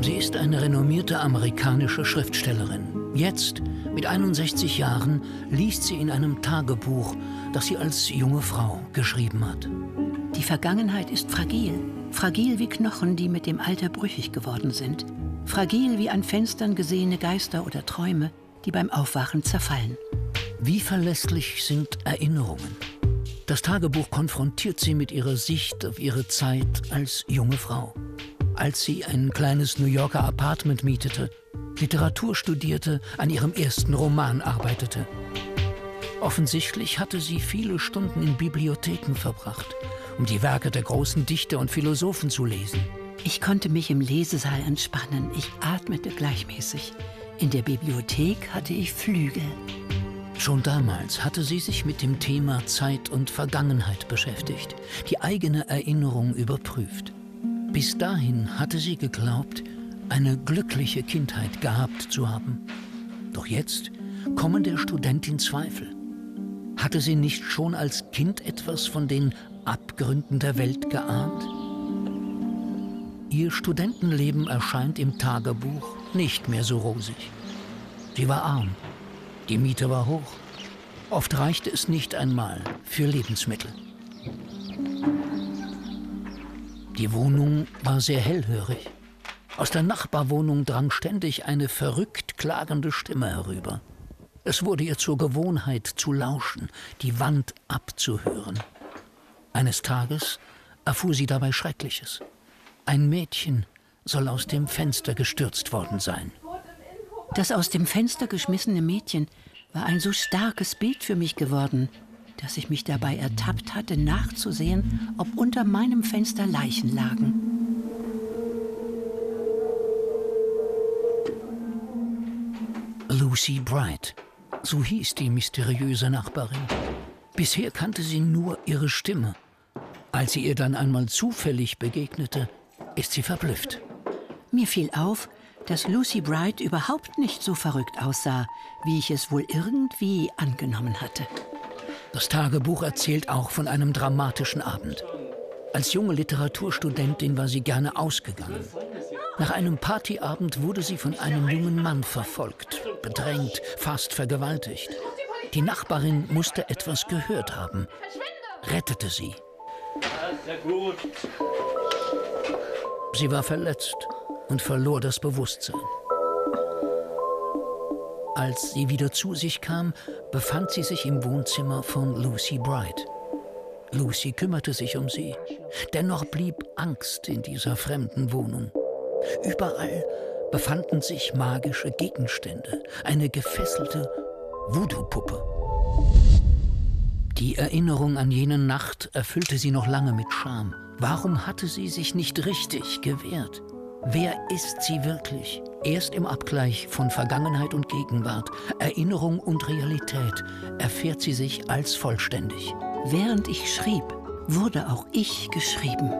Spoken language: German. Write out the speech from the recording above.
Sie ist eine renommierte amerikanische Schriftstellerin. Jetzt, mit 61 Jahren, liest sie in einem Tagebuch, das sie als junge Frau geschrieben hat. Die Vergangenheit ist fragil. Fragil wie Knochen, die mit dem Alter brüchig geworden sind. Fragil wie an Fenstern gesehene Geister oder Träume, die beim Aufwachen zerfallen. Wie verlässlich sind Erinnerungen? Das Tagebuch konfrontiert sie mit ihrer Sicht auf ihre Zeit als junge Frau. Als sie ein kleines New Yorker Apartment mietete, Literatur studierte, an ihrem ersten Roman arbeitete. Offensichtlich hatte sie viele Stunden in Bibliotheken verbracht, um die Werke der großen Dichter und Philosophen zu lesen. Ich konnte mich im Lesesaal entspannen. Ich atmete gleichmäßig. In der Bibliothek hatte ich Flügel. Schon damals hatte sie sich mit dem Thema Zeit und Vergangenheit beschäftigt, die eigene Erinnerung überprüft. Bis dahin hatte sie geglaubt, eine glückliche Kindheit gehabt zu haben. Doch jetzt kommen der Studentin Zweifel. Hatte sie nicht schon als Kind etwas von den Abgründen der Welt geahnt? Ihr Studentenleben erscheint im Tagebuch nicht mehr so rosig. Sie war arm die Miete war hoch. Oft reichte es nicht einmal für Lebensmittel. Die Wohnung war sehr hellhörig. Aus der Nachbarwohnung drang ständig eine verrückt klagende Stimme herüber. Es wurde ihr zur Gewohnheit zu lauschen, die Wand abzuhören. Eines Tages erfuhr sie dabei Schreckliches. Ein Mädchen soll aus dem Fenster gestürzt worden sein. Das aus dem Fenster geschmissene Mädchen war ein so starkes Bild für mich geworden, dass ich mich dabei ertappt hatte, nachzusehen, ob unter meinem Fenster Leichen lagen. Lucy Bright, so hieß die mysteriöse Nachbarin. Bisher kannte sie nur ihre Stimme. Als sie ihr dann einmal zufällig begegnete, ist sie verblüfft. Mir fiel auf, dass Lucy Bright überhaupt nicht so verrückt aussah, wie ich es wohl irgendwie angenommen hatte. Das Tagebuch erzählt auch von einem dramatischen Abend. Als junge Literaturstudentin war sie gerne ausgegangen. Nach einem Partyabend wurde sie von einem jungen Mann verfolgt, bedrängt, fast vergewaltigt. Die Nachbarin musste etwas gehört haben, rettete sie. Sie war verletzt und verlor das Bewusstsein. Als sie wieder zu sich kam, befand sie sich im Wohnzimmer von Lucy Bright. Lucy kümmerte sich um sie. Dennoch blieb Angst in dieser fremden Wohnung. Überall befanden sich magische Gegenstände, eine gefesselte Voodoo-Puppe. Die Erinnerung an jene Nacht erfüllte sie noch lange mit Scham. Warum hatte sie sich nicht richtig gewehrt? Wer ist sie wirklich? Erst im Abgleich von Vergangenheit und Gegenwart, Erinnerung und Realität erfährt sie sich als vollständig. Während ich schrieb, wurde auch ich geschrieben.